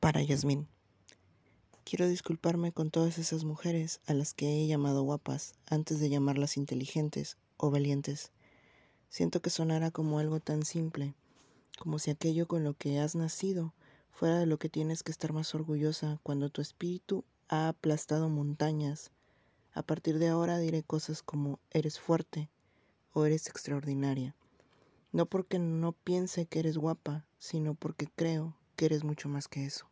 para Yasmín. Quiero disculparme con todas esas mujeres a las que he llamado guapas antes de llamarlas inteligentes o valientes. Siento que sonara como algo tan simple, como si aquello con lo que has nacido fuera de lo que tienes que estar más orgullosa cuando tu espíritu ha aplastado montañas. A partir de ahora diré cosas como eres fuerte o eres extraordinaria. No porque no piense que eres guapa, sino porque creo que eres mucho más que eso.